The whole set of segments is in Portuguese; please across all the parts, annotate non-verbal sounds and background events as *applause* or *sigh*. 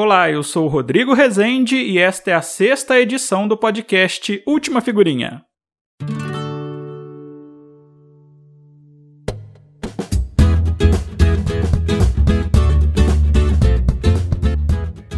Olá, eu sou o Rodrigo Rezende e esta é a sexta edição do podcast Última Figurinha.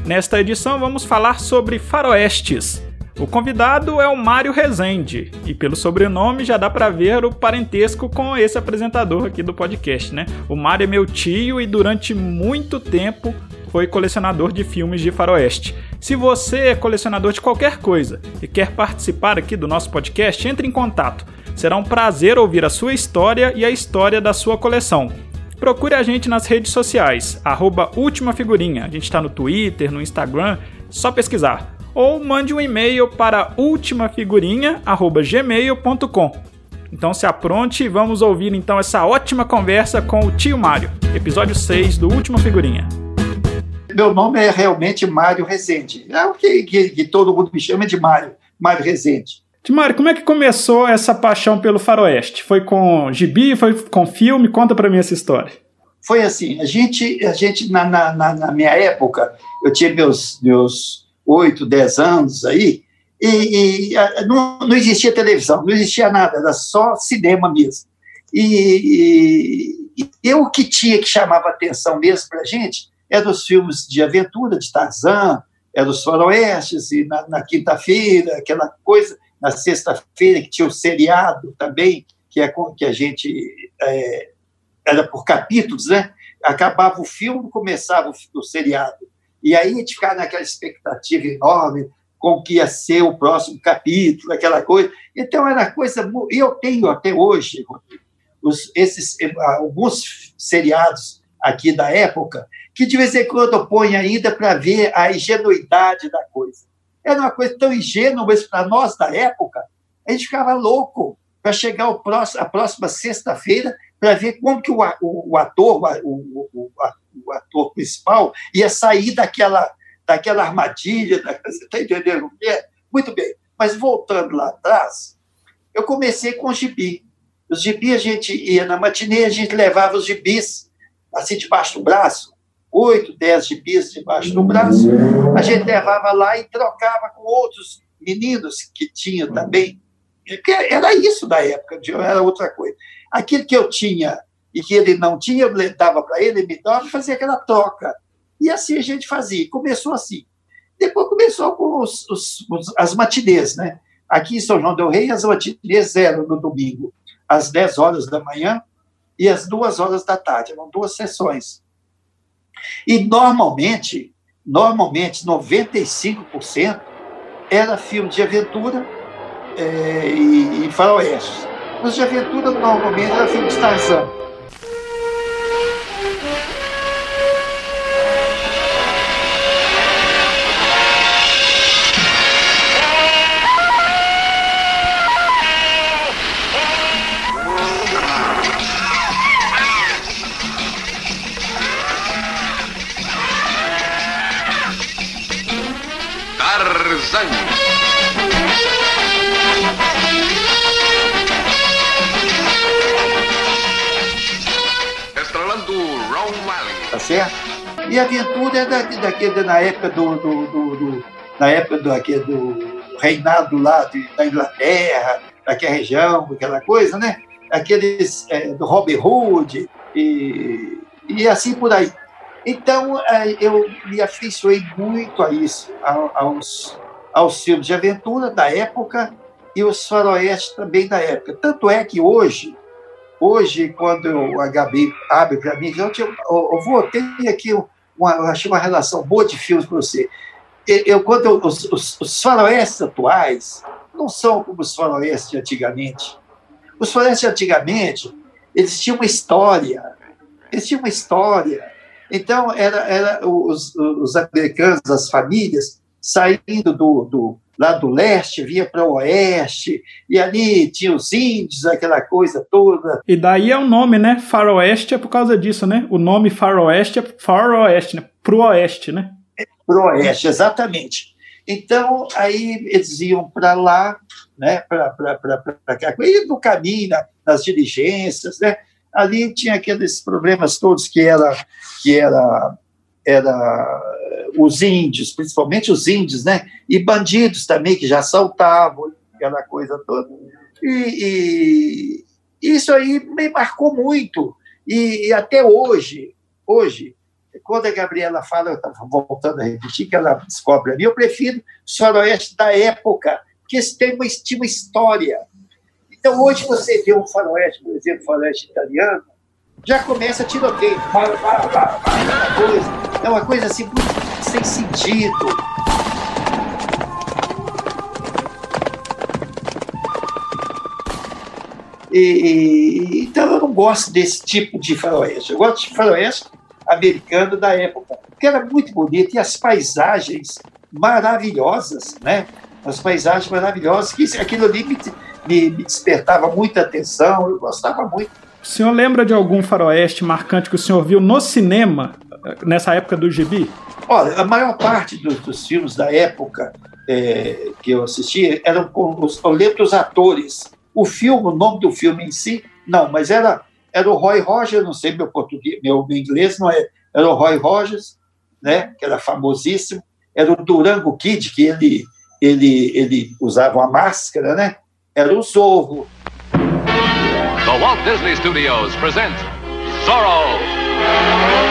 Nesta edição vamos falar sobre faroestes. O convidado é o Mário Rezende, e pelo sobrenome já dá para ver o parentesco com esse apresentador aqui do podcast, né? O Mário é meu tio e durante muito tempo foi colecionador de filmes de faroeste. Se você é colecionador de qualquer coisa e quer participar aqui do nosso podcast, entre em contato. Será um prazer ouvir a sua história e a história da sua coleção. Procure a gente nas redes sociais, arroba Última Figurinha. A gente está no Twitter, no Instagram, só pesquisar. Ou mande um e-mail para ultimafigurinha.gmail.com. Então se apronte e vamos ouvir então essa ótima conversa com o tio Mário, episódio 6 do Última Figurinha. Meu nome é realmente Mário Rezende. É o que, que, que todo mundo me chama de Mário, Mário Rezende. Mário, como é que começou essa paixão pelo faroeste? Foi com gibi, foi com filme? Conta para mim essa história. Foi assim, a gente, a gente na, na, na minha época, eu tinha meus, meus 8, 10 anos aí, e, e não, não, existia televisão, não existia nada, era só cinema mesmo. E, e, e o que tinha que chamava atenção mesmo para a gente é dos filmes de aventura, de Tarzan, é dos faroestes, e na, na quinta-feira, aquela coisa, na sexta-feira, que tinha o seriado também, que, é, que a gente. É, era por capítulos, né? Acabava o filme, começava o, o seriado. E aí a gente ficava naquela expectativa enorme com que ia ser o próximo capítulo, aquela coisa. Então era coisa. Eu tenho até hoje os, esses alguns seriados aqui da época que de vez em quando ponho ainda para ver a ingenuidade da coisa. Era uma coisa tão ingênua, mas para nós da época, a gente ficava louco para chegar ao próximo, a próxima sexta-feira para ver como que o, o, o ator, o, o, o, ator principal, ia sair daquela, daquela armadilha. Da, você está entendendo o que é? Muito bem. Mas voltando lá atrás, eu comecei com o gibi. Os gibis, a gente ia na matinê, a gente levava os gibis assim debaixo do braço, oito, dez gibis debaixo do braço, a gente levava lá e trocava com outros meninos que tinham também. Era isso da época, era outra coisa. Aquilo que eu tinha e que ele não tinha, eu dava para ele, ele me dava e fazia aquela troca. E assim a gente fazia. Começou assim. Depois começou com os, os, os, as matinês, né? Aqui em São João del Rei, as matinês eram no domingo, às 10 horas da manhã e às 2 horas da tarde. Eram duas sessões. E normalmente, normalmente, 95% era filme de aventura é, e, e faroeste. Os de aventura normalmente era filme de Tarzan. E a aventura é da, daquele, na época do, do, do, do na época do, aquele, do reinado lá de, da Inglaterra, daquela região, aquela coisa, né? Aqueles é, do Robin Hood e, e assim por aí. Então, é, eu me afeiçoei muito a isso, aos, aos filmes de aventura da época e os faroestes também da época. Tanto é que hoje, Hoje, quando o HB abre para mim, eu, eu, eu vou ter aqui uma, eu achei uma relação boa de filmes para você. Eu, quando eu, os, os, os faroestes atuais não são como os faroestes antigamente. Os faroestes antigamente, eles tinham uma história. Eles tinham uma história. Então, era, era os, os americanos, as famílias, saindo do, do, lá do leste, vinha para o oeste, e ali tinha os índios, aquela coisa toda. E daí é o nome, né? Faroeste é por causa disso, né? O nome Faroeste é faroeste, né? Pro oeste, né? É pro oeste, exatamente. Então, aí eles iam para lá, né? Para cá, e no caminho, nas diligências, né? Ali tinha aqueles problemas todos que era, que era era os índios, principalmente os índios, né? E bandidos também, que já assaltavam, aquela coisa toda. E, e isso aí me marcou muito. E, e, até hoje, hoje, quando a Gabriela fala, eu estava voltando a repetir, que ela descobre ali, eu prefiro faroeste da época, que esse tem uma, tinha uma história. Então, hoje você vê um faroeste, por exemplo, faroeste italiano, já começa tiroteio, para, para, para, para. É uma coisa assim sem sentido. E, então eu não gosto desse tipo de faroeste. Eu gosto de faroeste americano da época, que era muito bonito e as paisagens maravilhosas, né? As paisagens maravilhosas, que aquilo ali me, me, me despertava muita atenção, eu gostava muito. O senhor lembra de algum faroeste marcante que o senhor viu no cinema nessa época do gibi? Olha, a maior parte dos, dos filmes da época é, que eu assisti eram com os, eu lembro dos atores. O filme, o nome do filme em si, não, mas era, era o Roy Rogers, não sei meu português, meu, meu inglês não é, era o Roy Rogers, né, que era famosíssimo, era o Durango Kid, que ele, ele, ele usava uma máscara, né, era o Zorro. The Walt Disney Studios present Zorro!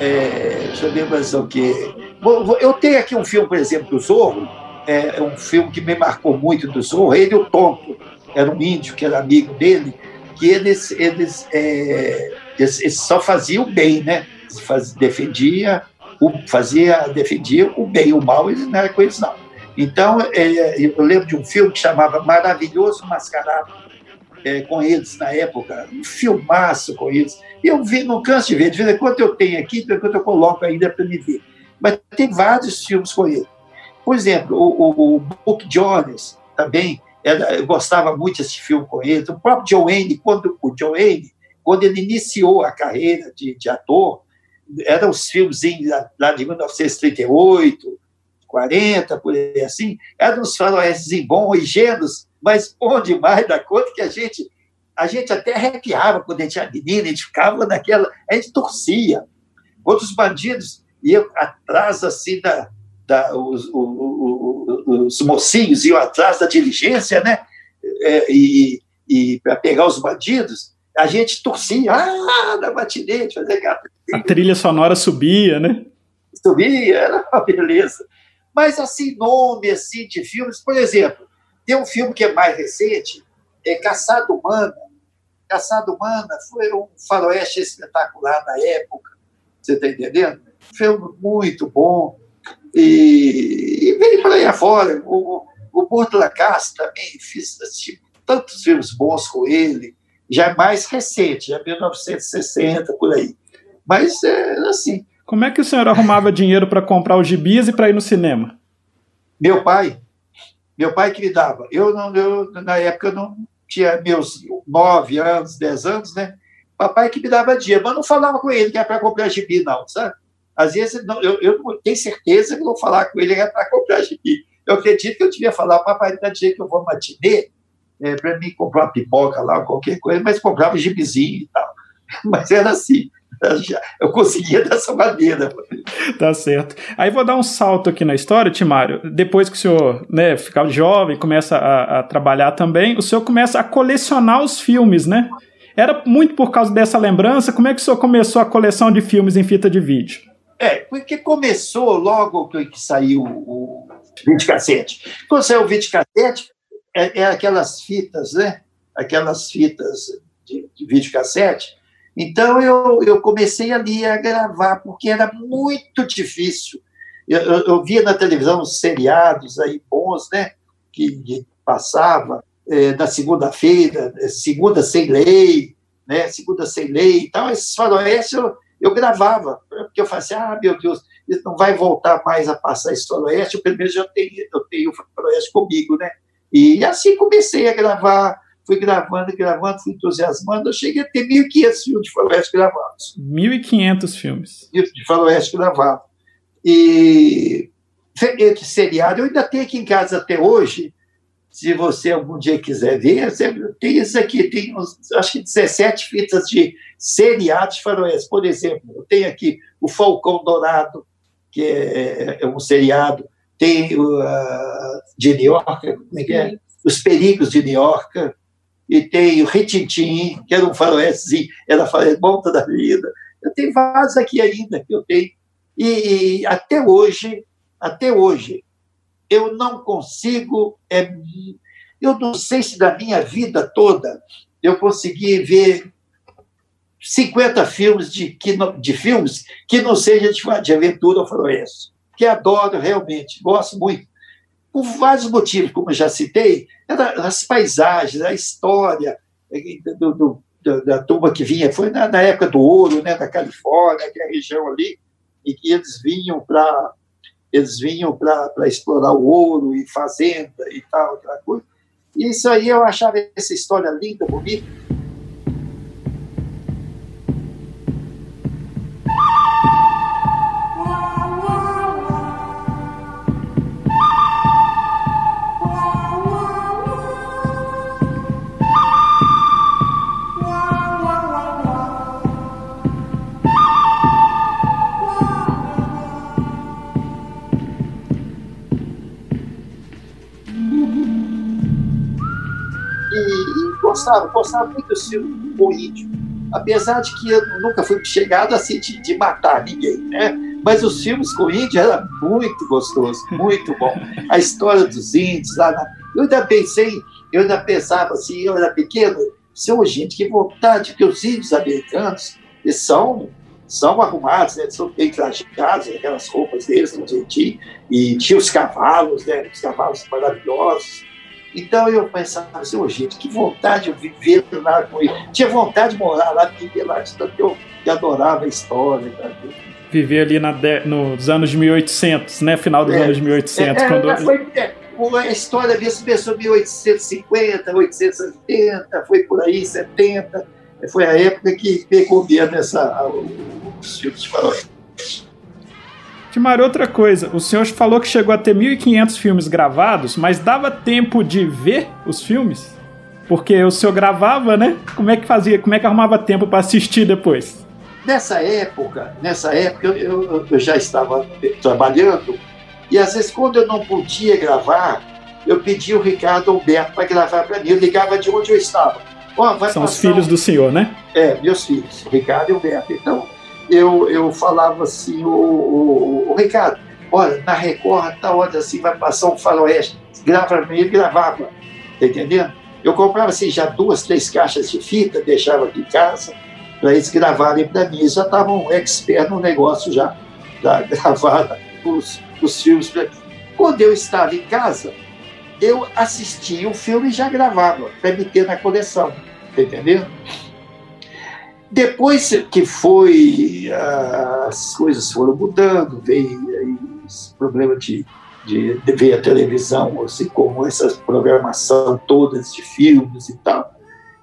É, deixa eu ver mais o que. Eu tenho aqui um filme, por exemplo, do Zorro, é, é um filme que me marcou muito do Zorro, ele o Tonto, era um índio que era amigo dele, que eles, eles, é, eles, eles só faziam o bem, né? Faz, defendia, o, fazia, defendia o bem, o mal, eles não eram com eles, não. Então, é, eu lembro de um filme que chamava Maravilhoso Mascarado, é, com eles na época, um filmaço com eles. E eu vi, não canso de ver, de vez em quando eu tenho aqui, de vez em quando eu coloco ainda para me ver. Mas tem vários filmes com ele. Por exemplo, o, o, o Book Jones também, era, eu gostava muito desse filme com ele. O próprio John Wayne, quando, o John Wayne, quando ele iniciou a carreira de, de ator, eram os filmes lá de 1938, 40, por aí assim, eram os faroestes bons, ingênuos, mas bom demais da conta que a gente a gente até arrepiava quando a gente era menina, a gente ficava naquela, a gente torcia. Outros bandidos iam atrás assim da, da os, os, os mocinhos iam atrás da diligência, né? É, e, e para pegar os bandidos, a gente torcia, ah, na matinete, fazer aquela... A trilha sonora subia, né? Subia, era uma beleza. Mas, assim, nome assim, de filmes, por exemplo, tem um filme que é mais recente, é Caçada Humana. Caçada Humana foi um faroeste espetacular na época, você está entendendo? Filme muito bom. E, e veio para aí afora. O, o Porto Lacasse também fiz tipo, tantos filmes bons com ele, já é mais recente, já é 1960, por aí. Mas é assim. Como é que o senhor arrumava dinheiro para comprar os gibis e para ir no cinema? Meu pai, meu pai que me dava. Eu, não, eu na época, não tinha meus nove anos, dez anos, né? Papai que me dava dinheiro, mas não falava com ele que era para comprar gibi, não, sabe? Às vezes, não, eu, eu tenho certeza que não falar com ele que era para comprar gibi. Eu acredito que eu devia falar, papai, dá dia que eu vou matinê, é, para mim comprar pipoca lá, qualquer coisa, mas comprava gibizinho e tal. *laughs* Mas era assim *laughs* eu conseguia *laughs* dessa maneira. Tá certo. Aí vou dar um salto aqui na história, Timário. Depois que o senhor né, ficar jovem, começa a, a, trabalhar também, o senhor começa a colecionar os filmes, né? Era muito por causa dessa lembrança. Como é que o senhor começou a coleção de filmes em fita de vídeo? É, porque começou logo que, que saiu o videocassete. Quando saiu o videocassete, é, é aquelas fitas, né? Aquelas fitas de, de videocassete então eu, eu comecei ali a gravar, porque era muito difícil. Eu, eu, eu via na televisão os seriados aí bons, né? Que, passava é, na segunda-feira, é, segunda sem lei, né? Segunda sem lei e tal. Esses faroestes eu, eu gravava, porque eu falei assim, ah, meu Deus, não vai voltar mais a passar esse faroeste, eu primeiro já tenho, eu tenho o faroeste comigo, né? E assim comecei a gravar fui gravando, gravando, fui entusiasmando, eu cheguei a ter 1.500 filmes de faroeste gravados. 1.500 filmes. De faroeste gravado. E esse seriado eu ainda tenho aqui em casa até hoje, se você algum dia quiser ver, tem isso aqui, tem uns, acho que 17 fitas de seriados faroeste. Por exemplo, eu tenho aqui o Falcão Dourado, que é, é um seriado, tem o uh, de New York, como é que é? Os Perigos de New York, e tem o Retintim, que era um faroeste, era volta da vida. Eu tenho vários aqui ainda que eu tenho. E, e até hoje, até hoje, eu não consigo. É, eu não sei se da minha vida toda eu consegui ver 50 filmes de, que não, de filmes que não seja de, de aventura ou faroeste, que adoro realmente, gosto muito. Por vários motivos, como eu já citei, as paisagens, a história do, do, do, da turma que vinha, foi na, na, época do ouro, né, da Califórnia, que é a região ali, e que eles vinham para eles vinham para explorar o ouro e fazenda e tal, aquela coisa. E isso aí eu achava essa história linda, bonita. Gostava, gostava muito do com índio. Apesar de que eu nunca fui chegado assim de, de matar ninguém, né? Mas os filmes com índio era muito gostoso, muito bom. A história dos índios lá. Eu ainda pensei, eu ainda pensava assim, eu era pequeno, seu gente, que vontade, que os índios americanos, eles são são arrumados, né? são bem trajados, aquelas roupas deles, do jeitinho, e tinha os cavalos, né? os cavalos maravilhosos, então eu pensava assim, oh, gente, que vontade de viver lá com ele. Tinha vontade de morar lá, viver lá, tanto que eu, que adorava a história. Tá? Viver ali na de, nos anos 1800, né? Final dos é, anos 1800. É, quando... foi, é, a história desse em 1850, 1880, foi por aí, 70. Foi a época que pegou mesmo essa, os filmes de faroeste. Timar, outra coisa, o senhor falou que chegou a ter 1.500 filmes gravados, mas dava tempo de ver os filmes? Porque o senhor gravava, né? Como é que fazia? Como é que arrumava tempo para assistir depois? Nessa época, nessa época eu, eu, já estava trabalhando e às vezes quando eu não podia gravar, eu pedia o Ricardo Alberto para gravar para mim. Eu ligava de onde eu estava. Oh, São os filhos um... do senhor, né? É, meus filhos, Ricardo e Alberto. Então eu, eu falava assim, o, o, o Ricardo, olha, na Record, tá hora assim, vai passar um faroeste, grava ele gravava, tá entendendo? Eu comprava assim, já duas, três caixas de fita, deixava aqui em casa, para eles gravarem para mim. Eles já estavam expert no negócio já, já *laughs* gravar os, os filmes para mim. Quando eu estava em casa, eu assistia o filme e já gravava, para me ter na coleção, tá entendendo? Depois que foi, as coisas foram mudando, veio esse problema de, de, de ver a televisão, assim como essa programação todas de filmes e tal.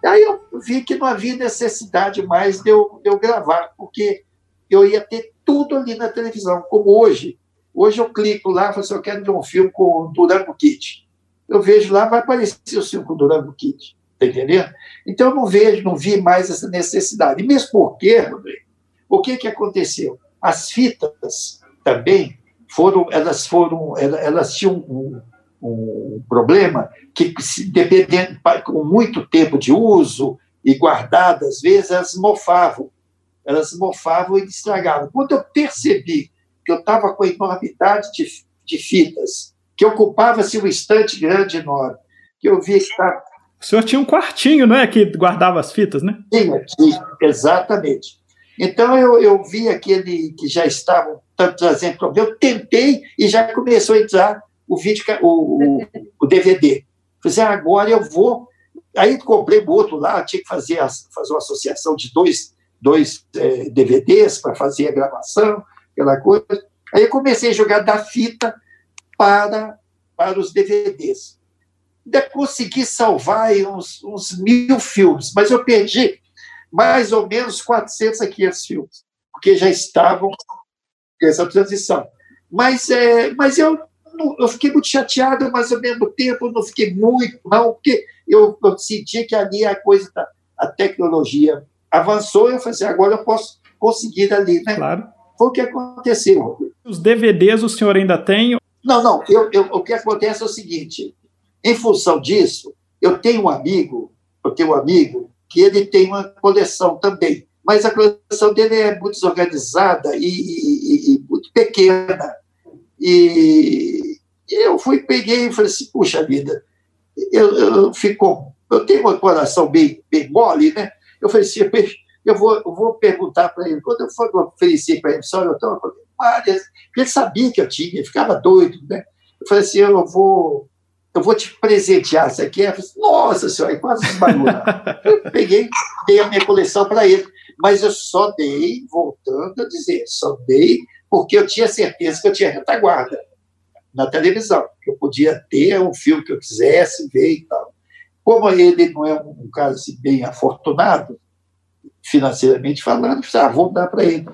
Aí eu vi que não havia necessidade mais de eu, de eu gravar, porque eu ia ter tudo ali na televisão, como hoje. Hoje eu clico lá e falo assim, eu quero ver um filme com o Durango Kid. Eu vejo lá, vai aparecer o filme com o Durango Kid. Está entendendo? Então, eu não vejo, não vi mais essa necessidade. E mesmo porque, Rodrigo, o que, que aconteceu? As fitas também foram, elas foram, elas tinham um, um problema que, dependendo, com muito tempo de uso e guardadas, às vezes, elas mofavam. Elas mofavam e estragavam. Quando eu percebi que eu estava com a enormidade de, de fitas, que ocupava-se um estante grande enorme, que eu vi que estava o senhor tinha um quartinho, não é? Que guardava as fitas, né? Tinha, exatamente. Então eu, eu vi aquele que já estavam trazendo problema, eu tentei e já começou a entrar o vídeo, o, o, o DVD. Falei, ah, agora eu vou. Aí comprei o outro lá, tinha que fazer, fazer uma associação de dois, dois é, DVDs para fazer a gravação, aquela coisa. Aí eu comecei a jogar da fita para, para os DVDs ainda consegui salvar uns, uns mil filmes, mas eu perdi mais ou menos 400 a 500 filmes, porque já estavam nessa transição. Mas, é, mas eu eu fiquei muito chateado, mas ao mesmo tempo não fiquei muito, não, porque eu, eu senti que ali a coisa, da, a tecnologia avançou, e eu falei assim, agora eu posso conseguir ali, né? Claro. Foi o que aconteceu. Os DVDs o senhor ainda tem? Não, não, eu, eu, o que acontece é o seguinte, em função disso, eu tenho um amigo, eu tenho um amigo que ele tem uma coleção também, mas a coleção dele é muito desorganizada e, e, e muito pequena. E eu fui, peguei e falei assim, puxa vida, eu, eu, fico, eu tenho um coração bem, bem mole, né? Eu falei assim, eu vou, eu vou perguntar para ele, quando eu for oferecer para ele, só eu estou várias, ele sabia que eu tinha, ficava doido, né? Eu falei assim, eu vou, eu vou te presentear isso aqui. Falei assim, Nossa senhora, quase esbarrou. eu peguei, dei a minha coleção para ele, mas eu só dei, voltando a dizer, só dei porque eu tinha certeza que eu tinha retaguarda na televisão, que eu podia ter um filme que eu quisesse ver e tal. Como ele não é um caso assim, bem afortunado, financeiramente falando, ah, vou dar para ele.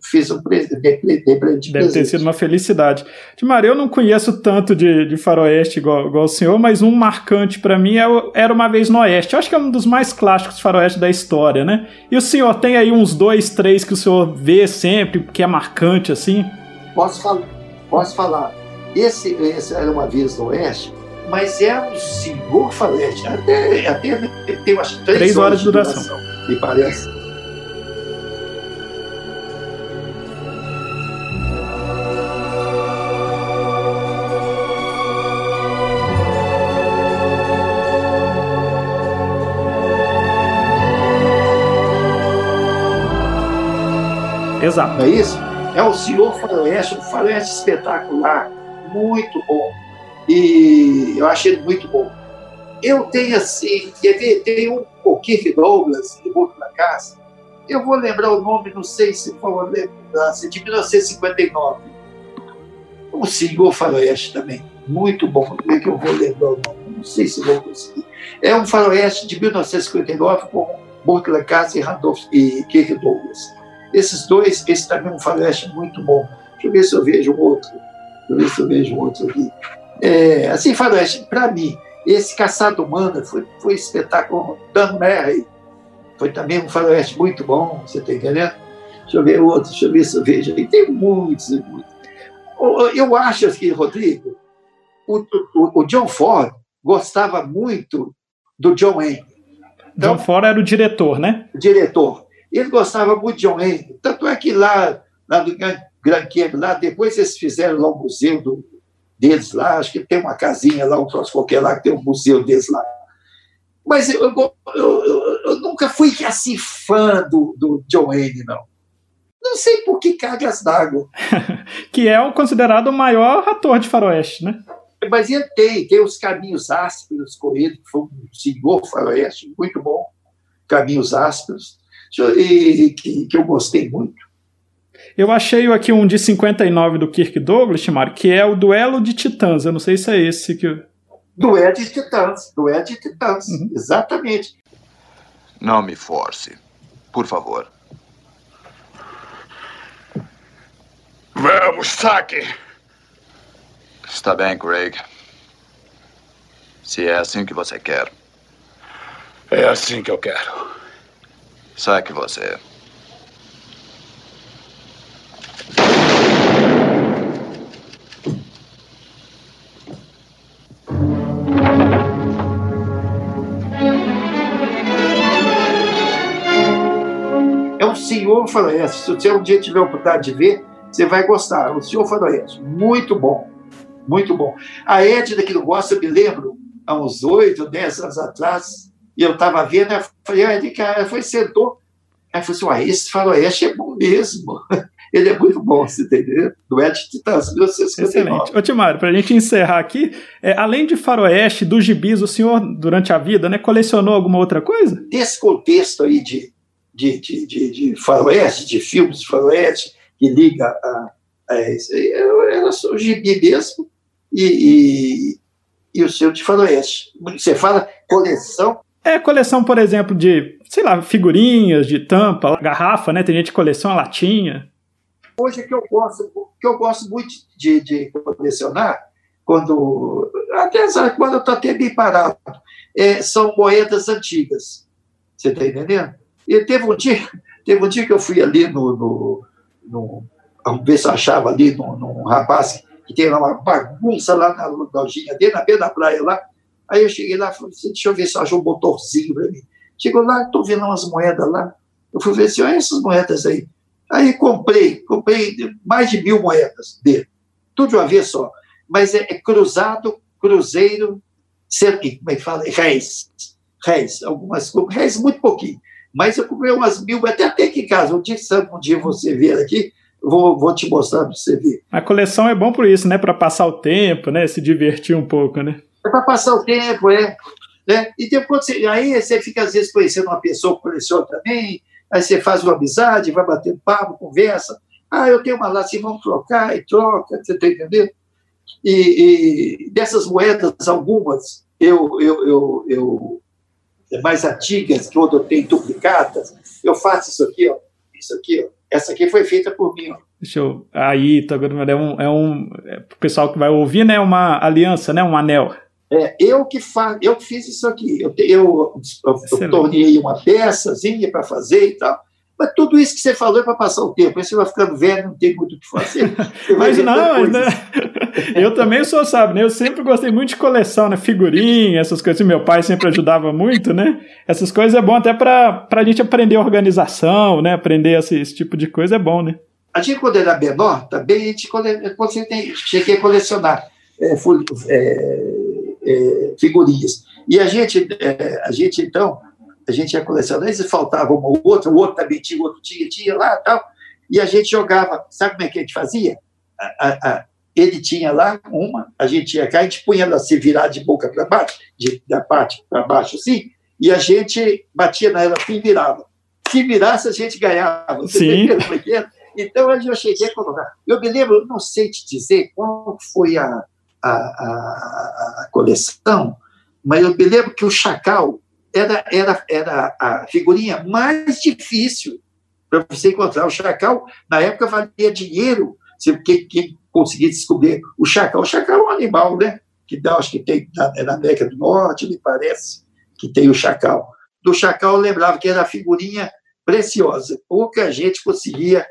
Fiz um presente de, de Deve ter sido uma felicidade. Timar, eu não conheço tanto de, de faroeste igual, igual o senhor, mas um marcante para mim é Era Uma Vez no Oeste. Eu acho que é um dos mais clássicos de faroeste da história, né? E o senhor tem aí uns dois, três que o senhor vê sempre, que é marcante assim? Posso falar. Posso falar. Esse, esse Era Uma Vez no Oeste, mas é um senhor faroeste. Até, até tem umas três, três horas, horas de duração. duração me parece. Exato. Não é isso? É o Senhor Faroeste, um faroeste espetacular, muito bom. E eu achei ele muito bom. Eu tenho assim, tem um o Kirk Douglas, Casa. Eu vou lembrar o nome, não sei se for lembrança, de 1959. O Senhor Faroeste também, muito bom. Como é que eu vou lembrar o nome? Não sei se vou conseguir. É um faroeste de 1959 com Burke Lacasse e Randolph e Kirk Douglas. Esses dois, esse também é um faroeste muito bom. Deixa eu ver se eu vejo outro. Deixa eu ver se eu vejo outro aqui. É, assim, faroeste, para mim, esse Caçado Humana foi, foi espetáculo. Dan Merry foi também um faroeste muito bom, você está entendendo? Deixa eu ver outro, deixa eu ver se eu vejo. E tem muitos, muitos. Eu acho que, Rodrigo, o, o, o John Ford gostava muito do John Wayne. Então, John Ford era o diretor, né? O diretor. Ele gostava muito de John Wayne. Tanto é que lá, lá no Grand Canyon, lá, depois eles fizeram lá o museu do, deles lá, acho que tem uma casinha lá, um troço qualquer lá, que tem um museu deles lá. Mas eu, eu, eu, eu nunca fui assim fã do, do John Wayne, não. Não sei por que cargas d'água. *laughs* que é o considerado o maior ator de faroeste, né? Mas ele tem, tem os caminhos ásperos ele, que foi um senhor faroeste, muito bom. Caminhos ásperos, e, que, que eu gostei muito. Eu achei aqui um de 59 do Kirk Douglas, Mário, que é o Duelo de Titãs. Eu não sei se é esse que. Duelo de Titãs. Duelo de Titãs. Uhum. Exatamente. Não me force. Por favor. Vamos, saque! Está bem, Craig. Se é assim que você quer. É assim que eu quero. Saque você. Faroeste. Se você um dia tiver a oportunidade de ver, você vai gostar. O Senhor Faroeste, muito bom, muito bom. A Edna, que não gosta, eu me lembro, há uns oito, dez anos atrás, e eu estava vendo, eu falei, Edna, cara, foi, sentou. Aí falou assim, esse Faroeste é bom mesmo. *laughs* Ele é muito bom, você entendeu? Do Ed Titãs, 1959. Excelente. Ô, Timário, para a gente encerrar aqui, é, além de faroeste, dos gibis, o senhor, durante a vida, né, colecionou alguma outra coisa? Desse contexto aí de de, de, de, de faroeste, de filmes de faroeste, que liga a, a isso. Era só o gibi mesmo e, e, e, o seu de faroeste. Você fala coleção. É coleção, por exemplo, de, sei lá, figurinhas, de tampa, garrafa, né? Tem gente que coleciona latinha. Hoje que eu gosto, que eu gosto muito de, de colecionar quando até quando eu estou até bem parado, é, são moedas antigas. Você está entendendo? E teve um dia, teve um dia que eu fui ali no, no, no vamos ver se achava ali num, rapaz que tem uma bagunça lá na lojinha dele, na beira da praia lá. Aí eu cheguei lá e falei assim, deixa eu ver se eu acho um motorzinho para mim. Chegou lá, estou vendo umas moedas lá. Eu fui ver assim, olha essas moedas aí. Aí comprei, comprei mais de mil moedas dele. Tudo de uma vez só. Mas é, é cruzado, cruzeiro, sempre, como é que fala? Réis. Réis. Algumas, réis muito pouquinho. Mas eu comprei umas mil, até até aqui em casa. Um dia, um dia você vier aqui, vou, vou te mostrar para você ver. A coleção é bom por isso, né? Para passar o tempo, né? Se divertir um pouco, né? É para passar o tempo, é. Né? E depois você, aí você fica às vezes conhecendo uma pessoa que coleciona também, aí você faz uma amizade, vai batendo papo, conversa. Ah, eu tenho uma lá, assim, vamos trocar, e troca, você está entendendo? E, e, dessas moedas, algumas, eu, eu, eu, eu mais antigas, que eu tenho duplicadas, eu faço isso aqui, ó, isso aqui, ó, essa aqui foi feita por mim, ó. Deixa eu. Aí, tá vendo? É um. É um é, pessoal que vai ouvir, né? Uma aliança, né? Um anel. É, eu que fa... eu que fiz isso aqui. Eu, eu, eu, eu tornei uma peçazinha para fazer e tal. Mas tudo isso que você falou é para passar o tempo. Aí você vai ficando velho, não tem muito o que fazer. *laughs* mas não, mas né? Eu também sou, sabe, né? Eu sempre gostei muito de coleção, né? Figurinha, essas coisas. Meu pai sempre ajudava muito, né? Essas coisas é bom até para a gente aprender organização, né? Aprender esse, esse, tipo de coisa é bom, né? A gente, quando era menor, também a gente quando cheguei a colecionar é, é, é, figurinhas. E a gente, é, a gente, então, a gente ia colecionar, às vezes faltava uma ou outra, o outro também tinha, o outro tinha, tinha lá tal, e a gente jogava, sabe como é que a gente fazia? A, a, ele tinha lá uma, a gente ia cá, a gente punha ela se virar de boca para baixo, de, da parte para baixo assim, e a gente batia nela e virava. Se virasse, a gente ganhava. Sim. Então, eu cheguei a colocar. Eu me lembro, não sei te dizer qual foi a, a, a, a coleção, mas eu me lembro que o Chacal era, era, era a figurinha mais difícil para você encontrar. O chacal, na época, valia dinheiro. Quem, quem conseguia descobrir o chacal. O chacal é um animal, né? Que dá, acho que tem na, é na América do Norte, me parece, que tem o chacal. Do chacal eu lembrava que era a figurinha preciosa. Pouca gente conseguia.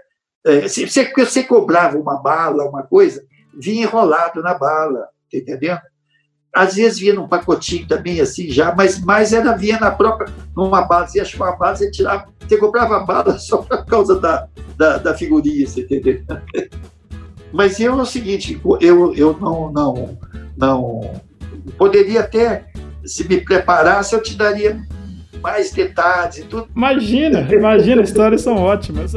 É, se você, você cobrava uma bala, uma coisa, vinha enrolado na bala, tá entendendo? às vezes vinha num pacotinho também, assim, já, mas mais era vinha na própria, numa base, você achava uma base, você tirava, você comprava a bala *laughs* só por causa da, da, da figurinha, você entendeu? Mas eu é o seguinte, eu, eu não, não, não poderia até, se me preparasse, eu te daria mais detalhes e tudo. Imagina, imagina, as histórias são ótimas.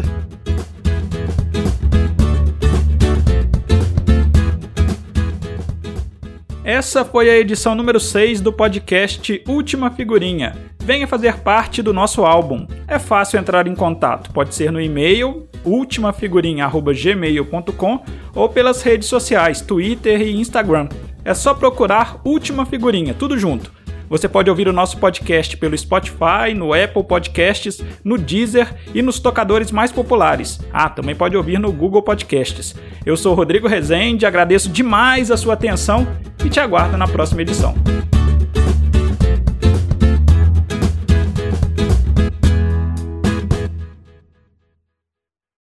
Essa foi a edição número 6 do podcast Última Figurinha. Venha fazer parte do nosso álbum. É fácil entrar em contato, pode ser no e-mail ultimafigurinha@gmail.com ou pelas redes sociais, Twitter e Instagram. É só procurar Última Figurinha, tudo junto. Você pode ouvir o nosso podcast pelo Spotify, no Apple Podcasts, no Deezer e nos tocadores mais populares. Ah, também pode ouvir no Google Podcasts. Eu sou Rodrigo Rezende, agradeço demais a sua atenção e te aguardo na próxima edição.